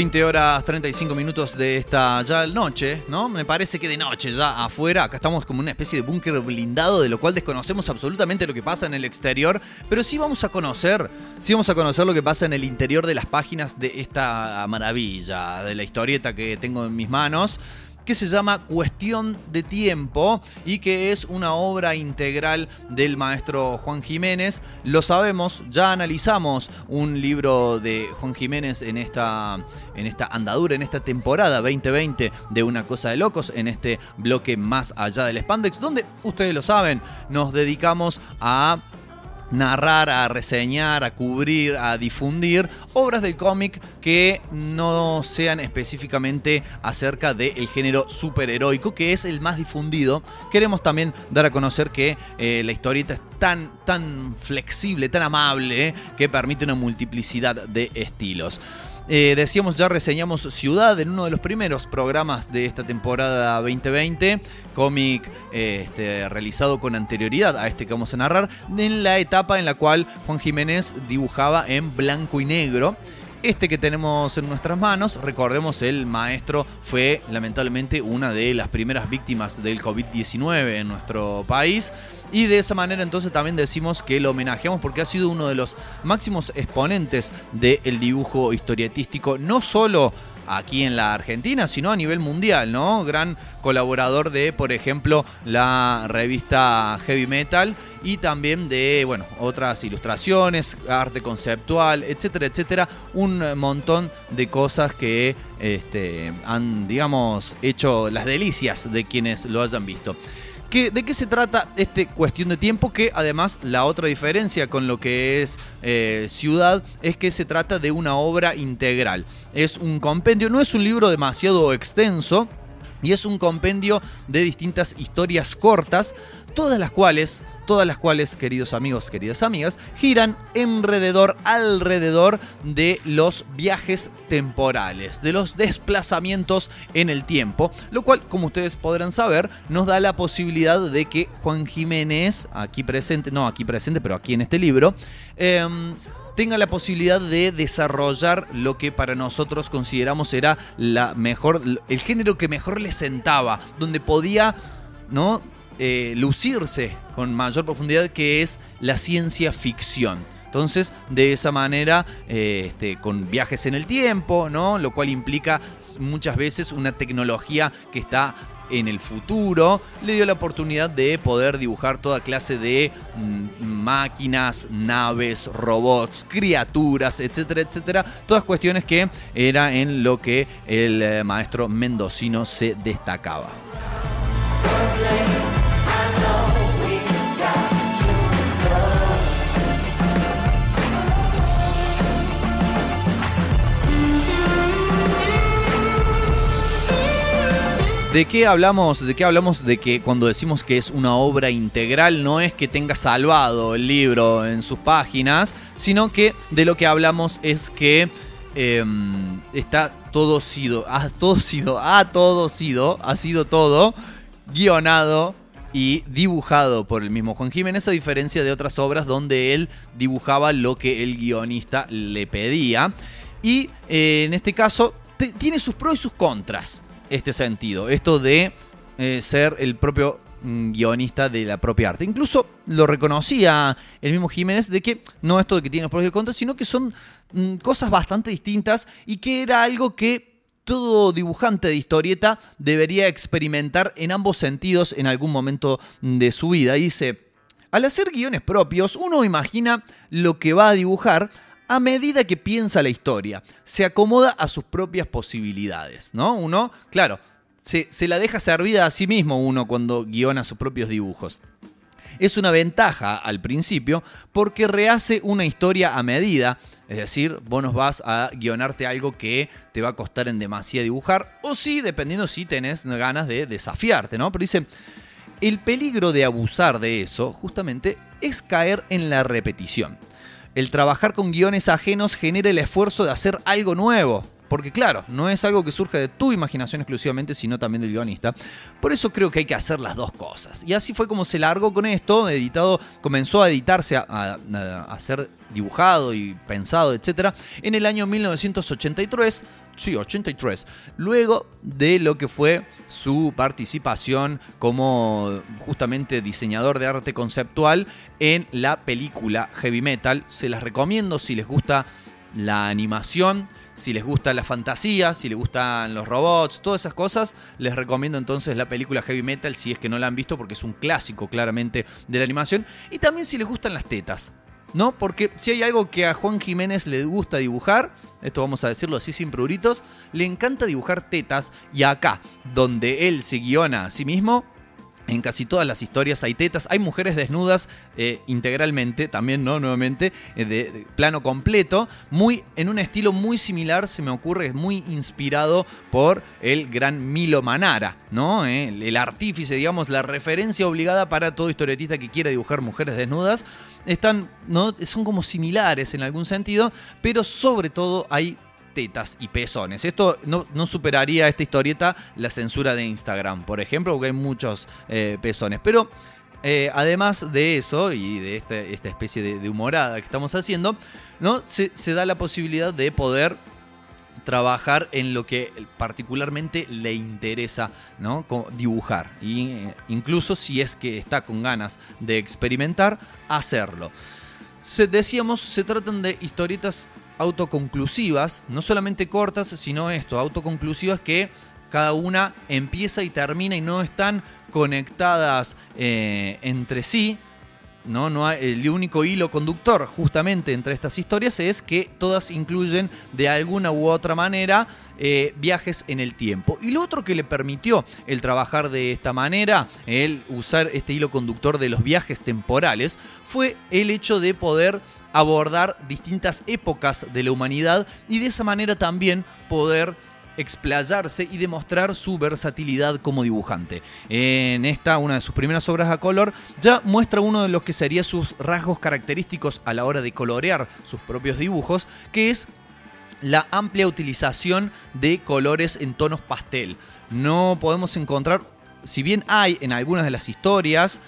20 horas 35 minutos de esta ya noche, ¿no? Me parece que de noche ya afuera, acá estamos como una especie de búnker blindado de lo cual desconocemos absolutamente lo que pasa en el exterior, pero sí vamos a conocer, sí vamos a conocer lo que pasa en el interior de las páginas de esta maravilla, de la historieta que tengo en mis manos que se llama Cuestión de Tiempo y que es una obra integral del maestro Juan Jiménez. Lo sabemos, ya analizamos un libro de Juan Jiménez en esta, en esta andadura, en esta temporada 2020 de Una Cosa de Locos, en este bloque más allá del Spandex, donde ustedes lo saben, nos dedicamos a narrar, a reseñar, a cubrir, a difundir obras del cómic que no sean específicamente acerca del género superheroico, que es el más difundido. Queremos también dar a conocer que eh, la historieta es tan, tan flexible, tan amable, eh, que permite una multiplicidad de estilos. Eh, decíamos, ya reseñamos Ciudad en uno de los primeros programas de esta temporada 2020, cómic este, realizado con anterioridad a este que vamos a narrar, en la etapa en la cual Juan Jiménez dibujaba en blanco y negro. Este que tenemos en nuestras manos, recordemos, el maestro fue lamentablemente una de las primeras víctimas del COVID-19 en nuestro país. Y de esa manera entonces también decimos que lo homenajeamos porque ha sido uno de los máximos exponentes del dibujo historietístico, no solo aquí en la Argentina, sino a nivel mundial, ¿no? Gran colaborador de, por ejemplo, la revista Heavy Metal y también de, bueno, otras ilustraciones, arte conceptual, etcétera, etcétera. Un montón de cosas que este, han, digamos, hecho las delicias de quienes lo hayan visto. ¿De qué se trata este cuestión de tiempo? Que además la otra diferencia con lo que es eh, Ciudad es que se trata de una obra integral. Es un compendio, no es un libro demasiado extenso y es un compendio de distintas historias cortas, todas las cuales todas las cuales, queridos amigos, queridas amigas, giran alrededor, alrededor de los viajes temporales, de los desplazamientos en el tiempo, lo cual, como ustedes podrán saber, nos da la posibilidad de que Juan Jiménez, aquí presente, no aquí presente, pero aquí en este libro, em, tenga la posibilidad de desarrollar lo que para nosotros consideramos era la mejor, el género que mejor le sentaba, donde podía ¿no? Eh, lucirse con mayor profundidad, que es la ciencia ficción. Entonces, de esa manera, eh, este, con viajes en el tiempo, ¿no? Lo cual implica muchas veces una tecnología que está en el futuro, le dio la oportunidad de poder dibujar toda clase de mm, máquinas, naves, robots, criaturas, etcétera, etcétera. Todas cuestiones que era en lo que el eh, maestro mendocino se destacaba. ¿De qué hablamos? ¿De qué hablamos? De que cuando decimos que es una obra integral no es que tenga salvado el libro en sus páginas, sino que de lo que hablamos es que em, está todo sido, ha todo sido, ha todo sido, ha sido todo guionado y dibujado por el mismo Juan Jiménez, a diferencia de otras obras donde él dibujaba lo que el guionista le pedía. Y eh, en este caso tiene sus pros y sus contras este sentido, esto de eh, ser el propio mm, guionista de la propia arte. Incluso lo reconocía el mismo Jiménez de que no esto de que tiene los pros y sino que son mm, cosas bastante distintas y que era algo que todo dibujante de historieta debería experimentar en ambos sentidos en algún momento de su vida. Dice, al hacer guiones propios, uno imagina lo que va a dibujar, a medida que piensa la historia, se acomoda a sus propias posibilidades, ¿no? Uno, claro, se, la deja servida a sí mismo uno cuando guiona sus propios dibujos. Es una ventaja al principio porque rehace una historia a medida, es decir, vos nos vas a guionarte algo que te va a costar en demasía dibujar, o sí, dependiendo si tenés ganas de desafiarte, ¿no? Pero dice, el peligro de abusar de eso justamente es caer en la repetición el trabajar con guiones ajenos genera el esfuerzo de hacer algo nuevo. Porque claro, no es algo que surge de tu imaginación exclusivamente, sino también del guionista. Por eso creo que hay que hacer las dos cosas. Y así fue como se largó con esto, editado, comenzó a editarse, a, ser dibujado y pensado, etc. En el año 1983, sí, 83. Luego de lo que fue su participación como justamente diseñador de arte conceptual en la película Heavy Metal. Se las recomiendo si les gusta la animación si les gusta la fantasía, si les gustan los robots, todas esas cosas, les recomiendo entonces la película Heavy Metal si es que no la han visto porque es un clásico claramente de la animación. Y también si les gustan las tetas, ¿no? Porque si hay algo que a Juan Jiménez le gusta dibujar, esto vamos a decirlo así sin pruritos, le encanta dibujar tetas y acá, donde él se guiona a sí mismo, en casi todas las historias hay tetas, hay mujeres desnudas eh, integralmente, también, ¿no? Nuevamente, eh, de, plano completo, muy, en un estilo muy similar, se me ocurre, es muy inspirado por el gran Milo Manara, ¿no? Eh, el, artífice, digamos, la referencia obligada para todo historietista que quiera dibujar mujeres desnudas. Están, ¿no? Son como similares en algún sentido, pero sobre todo hay tetas y pezones. Esto no, superaría esta historieta la censura de Instagram, por ejemplo, porque hay muchos eh, pezones. Pero eh, además de eso y de este, esta, especie de, humorada que estamos haciendo, ¿no? Se, da la posibilidad de poder trabajar en lo que particularmente le interesa ¿no? dibujar. Y, eh, incluso si es que está con ganas de experimentar, hacerlo. decíamos, se tratan de historietas autoconclusivas, no solamente cortas, sino esto, autoconclusivas que cada una empieza y termina y no están conectadas eh, entre sí. ¿no? No hay, el único hilo conductor justamente entre estas historias es que todas incluyen de alguna u otra manera eh, viajes en el tiempo. Y lo otro que le permitió el trabajar de esta manera, el usar este hilo conductor de los viajes temporales, fue el hecho de poder abordar distintas épocas de la humanidad y de esa manera también poder explayarse y demostrar su versatilidad como dibujante. En esta, una de sus primeras obras a color, ya muestra uno de los que serían sus rasgos característicos a la hora de colorear sus propios dibujos, que es la amplia utilización de colores en tonos pastel. No podemos encontrar, si bien hay en algunas de las historias,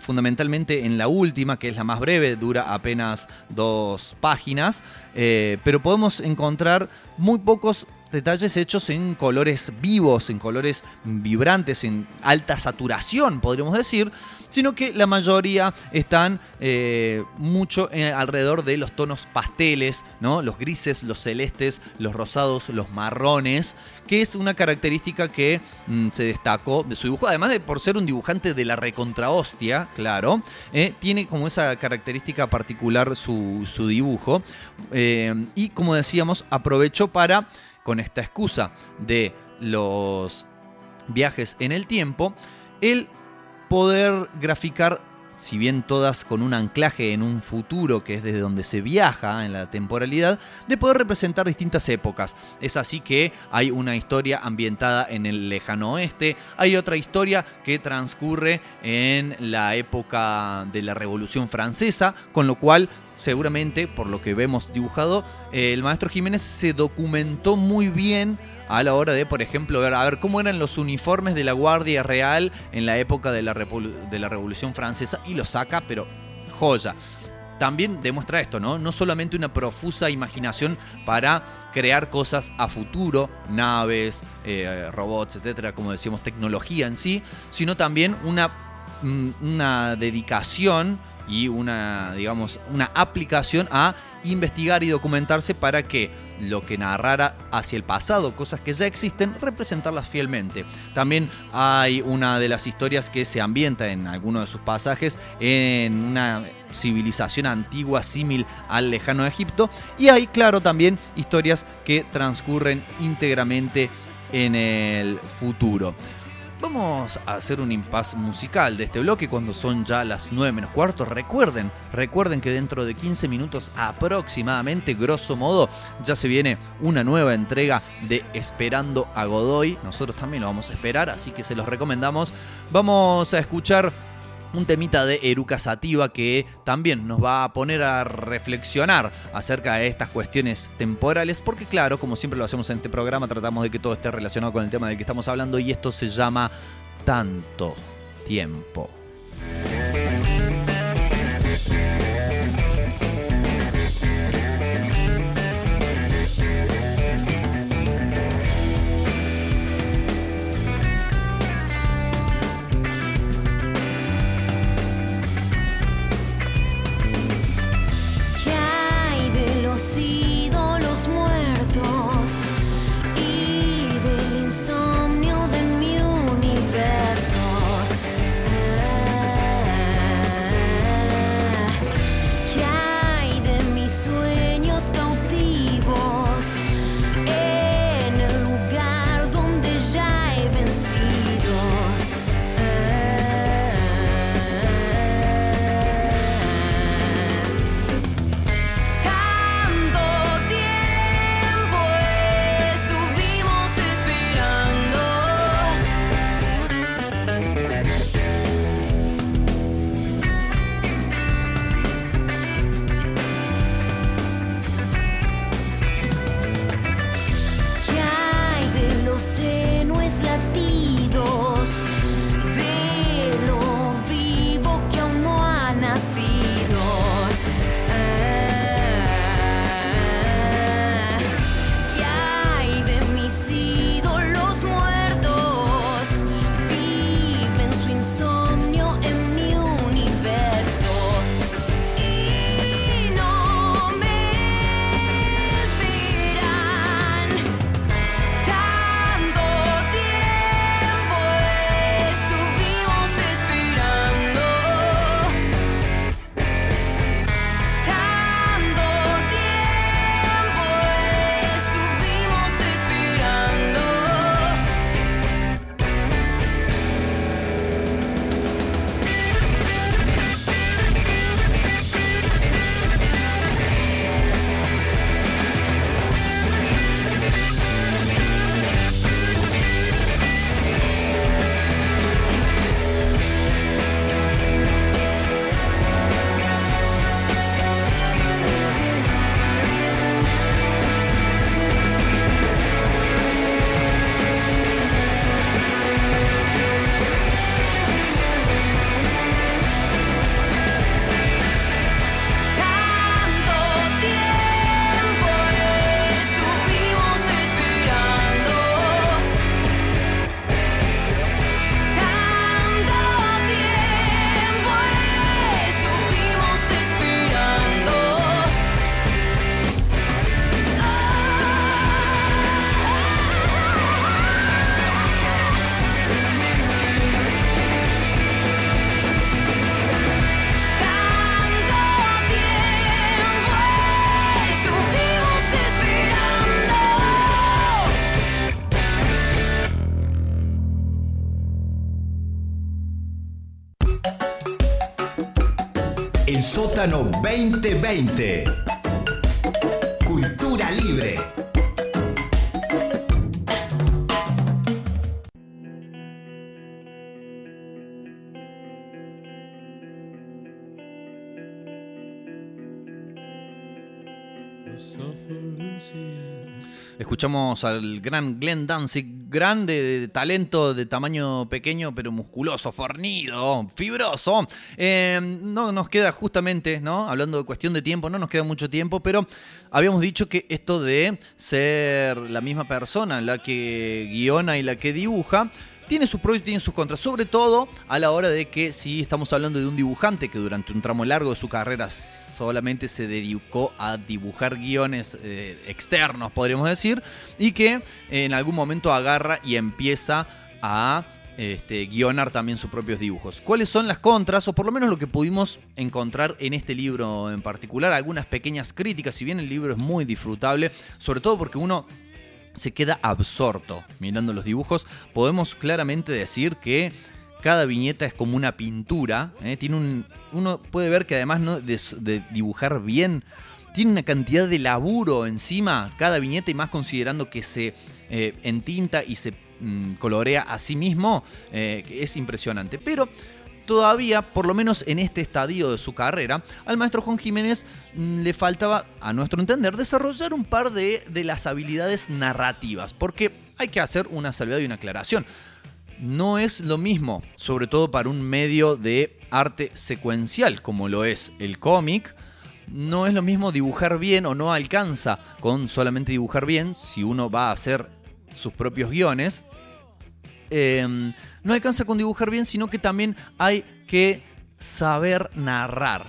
fundamentalmente en la última, que es la más breve, dura apenas dos páginas, eh, pero podemos encontrar muy pocos detalles hechos en colores vivos, en colores vibrantes, en alta saturación, podríamos decir, sino que la mayoría están eh, mucho eh, alrededor de los tonos pasteles, ¿no? los grises, los celestes, los rosados, los marrones, que es una característica que mm, se destacó de su dibujo, además de por ser un dibujante de la recontrahostia, claro, eh, tiene como esa característica particular su, su dibujo, y como decíamos, aprovechó para con esta excusa de los viajes en el tiempo, el poder graficar si bien todas con un anclaje en un futuro que es desde donde se viaja en la temporalidad, de poder representar distintas épocas. Es así que hay una historia ambientada en el lejano oeste, hay otra historia que transcurre en la época de la Revolución Francesa, con lo cual seguramente, por lo que vemos dibujado, el maestro Jiménez se documentó muy bien a la hora de, por ejemplo, ver, a ver cómo eran los uniformes de la Guardia Real en la época de la, de la Revolución Francesa y lo saca, pero joya. También demuestra esto, ¿no? No solamente una profusa imaginación para crear cosas a futuro, naves, eh, robots, etcétera, como decíamos, tecnología en sí, sino también una, mm, una dedicación y una, digamos, una aplicación a investigar y documentarse para que lo que narrara hacia el pasado, cosas que ya existen, representarlas fielmente. También hay una de las historias que se ambienta en alguno de sus pasajes en una civilización antigua símil al lejano Egipto y hay claro también historias que transcurren íntegramente en el futuro. Vamos a hacer un impasse musical de este bloque cuando son ya las 9 menos cuarto. Recuerden, recuerden que dentro de 15 minutos aproximadamente, grosso modo, ya se viene una nueva entrega de Esperando a Godoy. Nosotros también lo vamos a esperar, así que se los recomendamos. Vamos a escuchar un temita de Eruca Sativa que también nos va a poner a reflexionar acerca de estas cuestiones temporales, porque claro, como siempre lo hacemos en este programa, tratamos de que todo esté relacionado con el tema del que estamos hablando y esto se llama tanto tiempo. El sótano 2020. Cultura libre. Escuchamos al gran Glenn Danzig, grande de talento de tamaño pequeño, pero musculoso, fornido, fibroso. Eh, no nos queda justamente, ¿no? Hablando de cuestión de tiempo, no nos queda mucho tiempo, pero habíamos dicho que esto de ser la misma persona, la que guiona y la que dibuja, tiene sus pros y tiene sus contras, sobre todo a la hora de que si estamos hablando de un dibujante que durante un tramo largo de su carrera solamente se dedicó a dibujar guiones eh, externos, podríamos decir, y que en algún momento agarra y empieza a este, guionar también sus propios dibujos. ¿Cuáles son las contras? O por lo menos lo que pudimos encontrar en este libro en particular, algunas pequeñas críticas, si bien el libro es muy disfrutable, sobre todo porque uno se queda absorto mirando los dibujos, podemos claramente decir que cada viñeta es como una pintura. ¿eh? Tiene un, uno puede ver que además de, dibujar bien, tiene una cantidad de laburo encima cada viñeta y más considerando que se eh, entinta y se mm, colorea a sí mismo, eh, es impresionante. Pero todavía, por lo menos en este estadio de su carrera, al maestro Juan Jiménez mm, le faltaba, a nuestro entender, desarrollar un par de, de las habilidades narrativas, porque hay que hacer una salvedad y una aclaración. No es lo mismo, sobre todo para un medio de arte secuencial como lo es el cómic, no es lo mismo dibujar bien o no alcanza con solamente dibujar bien si uno va a hacer sus propios guiones. Eh, no alcanza con dibujar bien, sino que también hay que saber narrar.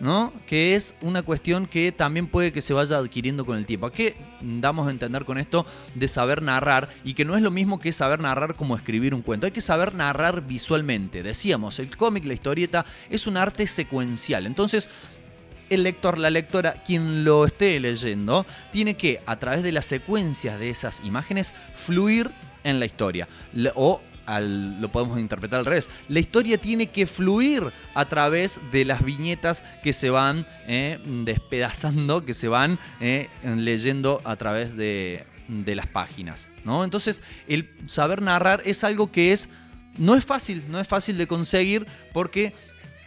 ¿no? Que es una cuestión que también puede que se vaya adquiriendo con el tiempo. ¿A qué damos a entender con esto de saber narrar? Y que no es lo mismo que saber narrar como escribir un cuento. Hay que saber narrar visualmente. Decíamos, el cómic, la historieta, es un arte secuencial. Entonces, el lector, la lectora, quien lo esté leyendo, tiene que, a través de las secuencias de esas imágenes, fluir en la historia. O lo podemos interpretar al revés. La historia tiene que fluir a través de las viñetas que se van eh, despedazando, que se van eh, leyendo a través de, las páginas. ¿no? Entonces, el saber narrar es algo que es. No es fácil, no es fácil de conseguir porque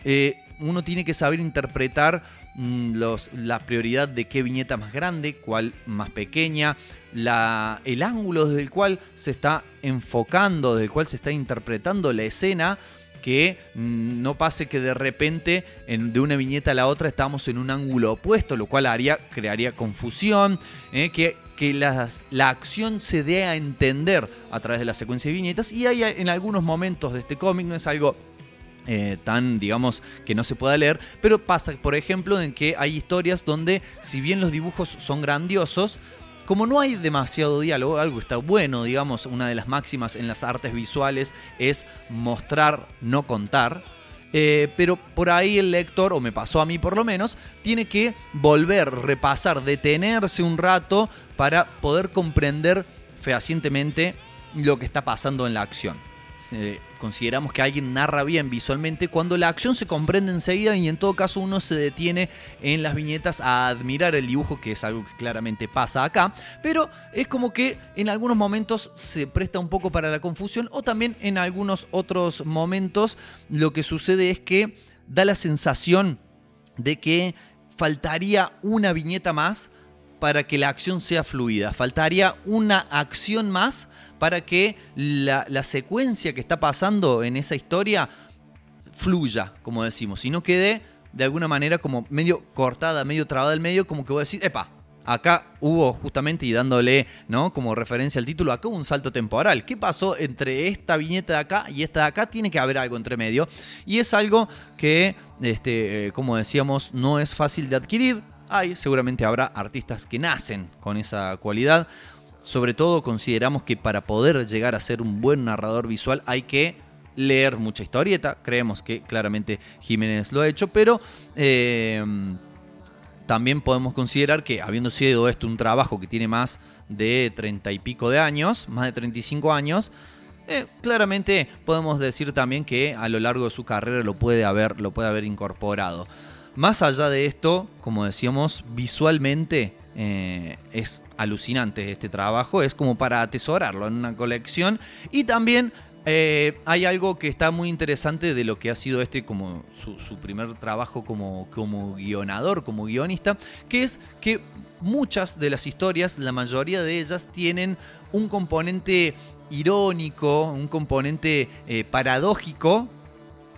eh, uno tiene que saber interpretar los, la prioridad de qué viñeta más grande, cuál más pequeña, la, el ángulo desde el cual se está enfocando, desde el cual se está interpretando la escena, que mm, no pase que de repente de una viñeta a la otra estamos en un ángulo opuesto, lo cual haría, crearía confusión, eh, que, que la acción se dé a entender a través de la secuencia de viñetas. Y hay en algunos momentos de este cómic, no es algo eh, tan, digamos, que no se pueda leer, pero pasa, por ejemplo, en que hay historias donde, si bien los dibujos son grandiosos, como no hay demasiado diálogo, algo está bueno, digamos, una de las máximas en las artes visuales es mostrar, no contar. Eh, pero por ahí el lector, o me pasó a mí por lo menos, tiene que volver, repasar, detenerse un rato para poder comprender fehacientemente lo que está pasando en la acción consideramos que alguien narra bien visualmente cuando la acción se comprende enseguida y en todo caso uno se detiene en las viñetas a admirar el dibujo, que es algo que claramente pasa acá, pero es como que en algunos momentos se presta un poco para la confusión o también en algunos otros momentos lo que sucede es que da la sensación de que faltaría una viñeta más para que la acción sea fluida, faltaría una acción más para que la, secuencia que está pasando en esa historia fluya, como decimos, y no quede de alguna manera como medio cortada, medio trabada del medio, como que voy a decir, epa, acá hubo justamente, y dándole ¿no? como referencia al título, acá hubo un salto temporal. ¿Qué pasó entre esta viñeta de acá y esta de acá? Tiene que haber algo entre medio. Y es algo que, este, eh, como decíamos, no es fácil de adquirir. Hay, seguramente habrá artistas que nacen con esa cualidad. Sobre todo consideramos que para poder llegar a ser un buen narrador visual hay que leer mucha historieta. Creemos que claramente Jiménez lo ha hecho, pero eh, también podemos considerar que habiendo sido esto un trabajo que tiene más de treinta y pico de años, más de 35 años, eh, claramente podemos decir también que a lo largo de su carrera lo puede haber, lo puede haber incorporado. Más allá de esto, como decíamos, visualmente eh, es alucinante este trabajo, es como para atesorarlo en una colección. Y también eh, hay algo que está muy interesante de lo que ha sido este como su, primer trabajo como, como guionador, como guionista, que es que muchas de las historias, la mayoría de ellas, tienen un componente irónico, un componente eh, paradójico,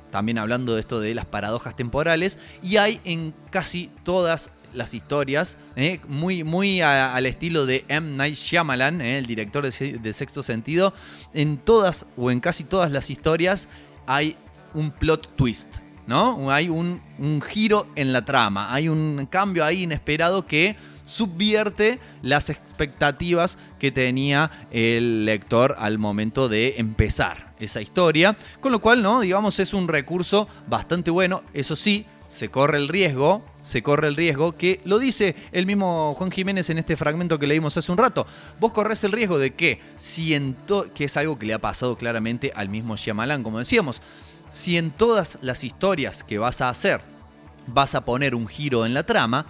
también hablando de esto de las paradojas temporales, y hay en casi todas las historias, eh, muy, muy al estilo de M. Night Shyamalan, eh, el director de, Sexto Sentido. En todas o en casi todas las historias hay un plot twist, ¿no? Hay un, un giro en la trama, hay un cambio ahí inesperado que subvierte las expectativas que tenía el lector al momento de empezar esa historia. Con lo cual, ¿no? Digamos, es un recurso bastante bueno. Eso sí, se corre el riesgo, se corre el riesgo, que lo dice el mismo Juan Jiménez en este fragmento que leímos hace un rato. Vos corres el riesgo de que, siento que es algo que le ha pasado claramente al mismo Shyamalan, como decíamos, si en todas las historias que vas a hacer vas a poner un giro en la trama,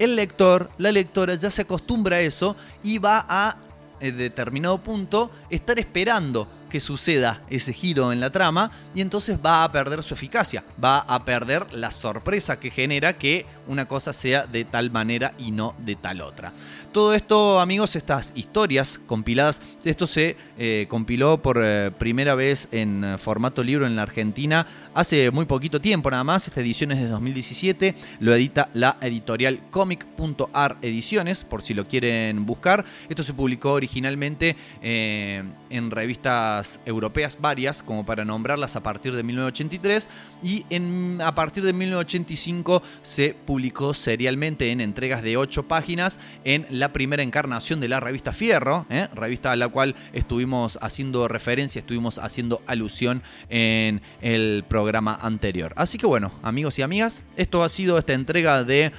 el lector, la lectora ya se acostumbra a eso y va a, en determinado punto, estar esperando que suceda ese giro en la trama y entonces va a perder su eficacia, va a perder la sorpresa que genera que una cosa sea de tal manera y no de tal otra. Todo esto, amigos, estas historias compiladas, esto se eh, compiló por eh, primera vez en eh, formato libro en la Argentina hace muy poquito tiempo nada más, esta edición es de 2017, lo edita la editorial comic.ar ediciones, por si lo quieren buscar. Esto se publicó originalmente en revistas europeas varias, como para nombrarlas a partir de 1983, y en, a partir de 1985 se publicó serialmente en entregas de 8 páginas en la primera encarnación de la revista Fierro, ¿eh? revista a la cual estuvimos haciendo referencia, estuvimos haciendo alusión en el programa anterior. Así que bueno, amigos y amigas, esto ha sido esta entrega de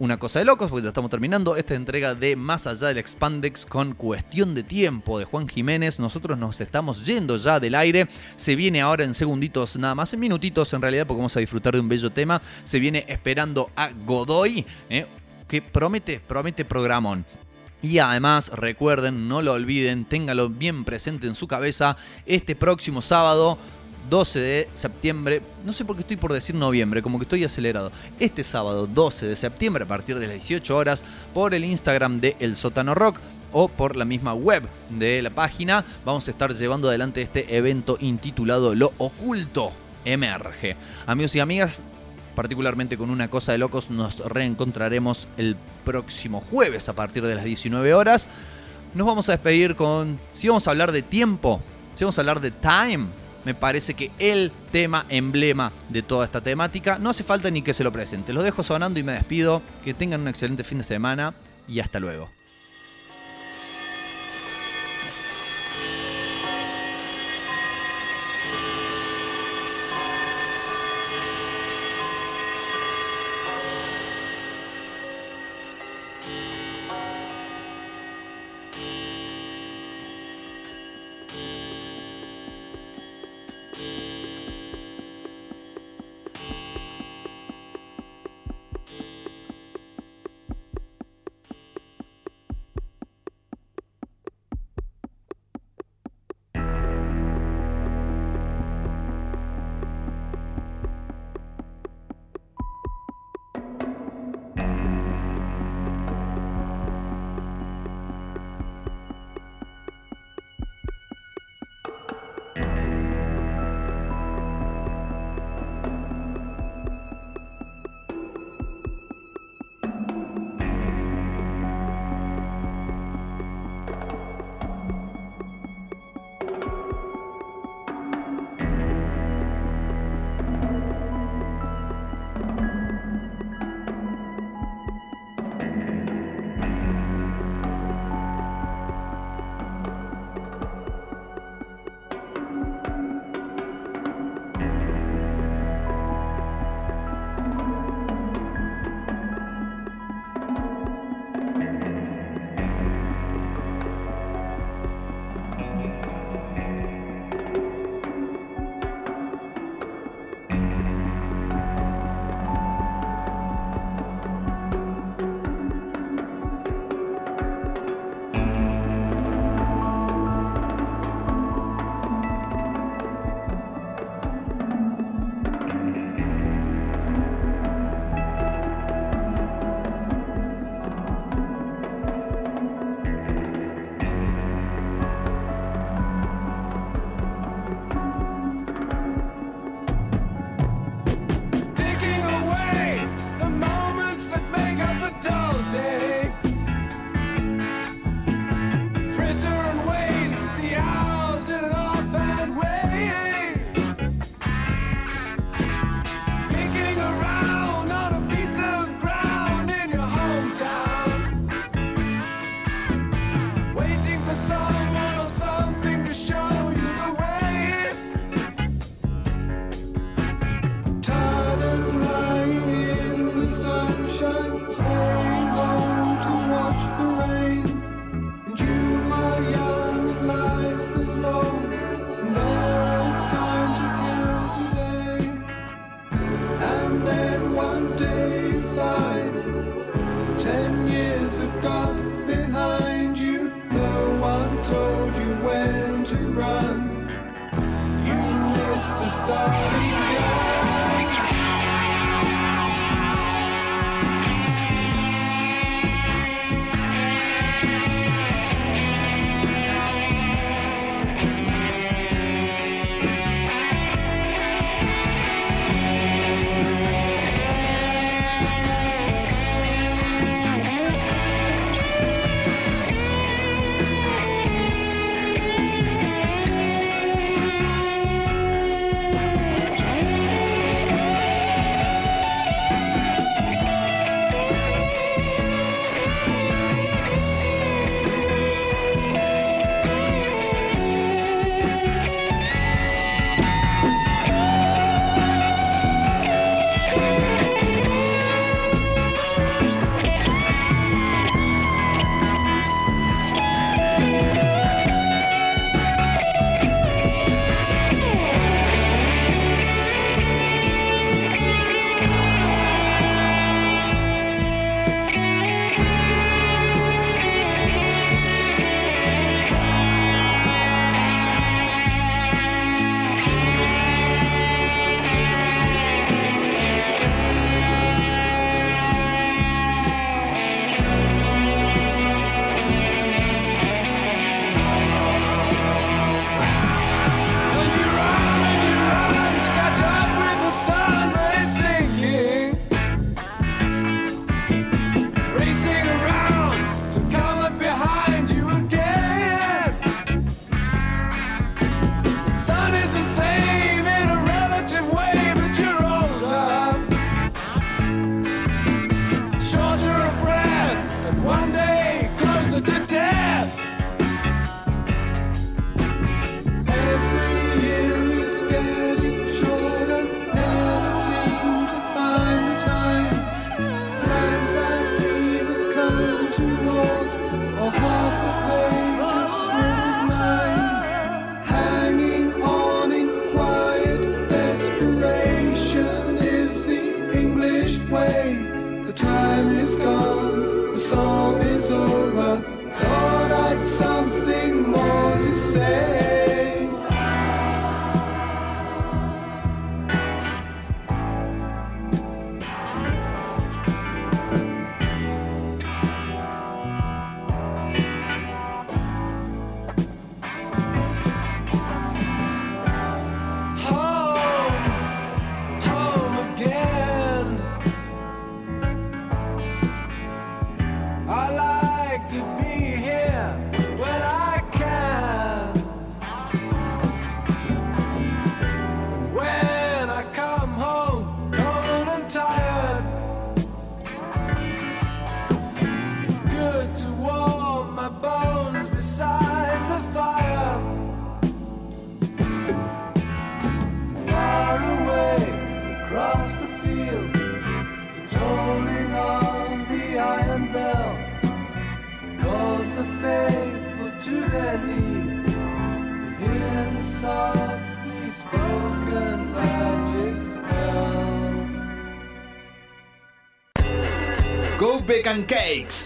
una cosa de locos, porque ya estamos terminando esta entrega de Más allá del Expandex con Cuestión de Tiempo de Juan Jiménez. Nosotros nos estamos yendo ya del aire. Se viene ahora en segunditos, nada más, en minutitos en realidad, porque vamos a disfrutar de un bello tema. Se viene esperando a Godoy, ¿eh? que promete, promete programón. Y además, recuerden, no lo olviden, téngalo bien presente en su cabeza, este próximo sábado 12 de septiembre, no sé por qué estoy por decir noviembre, como que estoy acelerado. Este sábado 12 de septiembre a partir de las 18 horas por el Instagram de El Sótano Rock o por la misma web de la página vamos a estar llevando adelante este evento intitulado Lo Oculto Emerge. Amigos y amigas, particularmente con una cosa de locos, nos reencontraremos el próximo jueves a partir de las 19 horas. Nos vamos a despedir con, si vamos a hablar de tiempo, si vamos a hablar de time, me parece que el tema emblema de toda esta temática. No hace falta ni que se lo presente. Lo dejo sonando y me despido. Que tengan un excelente fin de semana y hasta luego.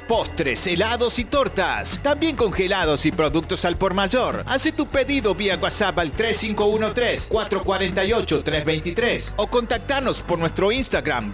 postres, helados y tortas. También congelados y productos al por mayor. Haz tu pedido vía WhatsApp al 3513-448-323 o contactarnos por nuestro Instagram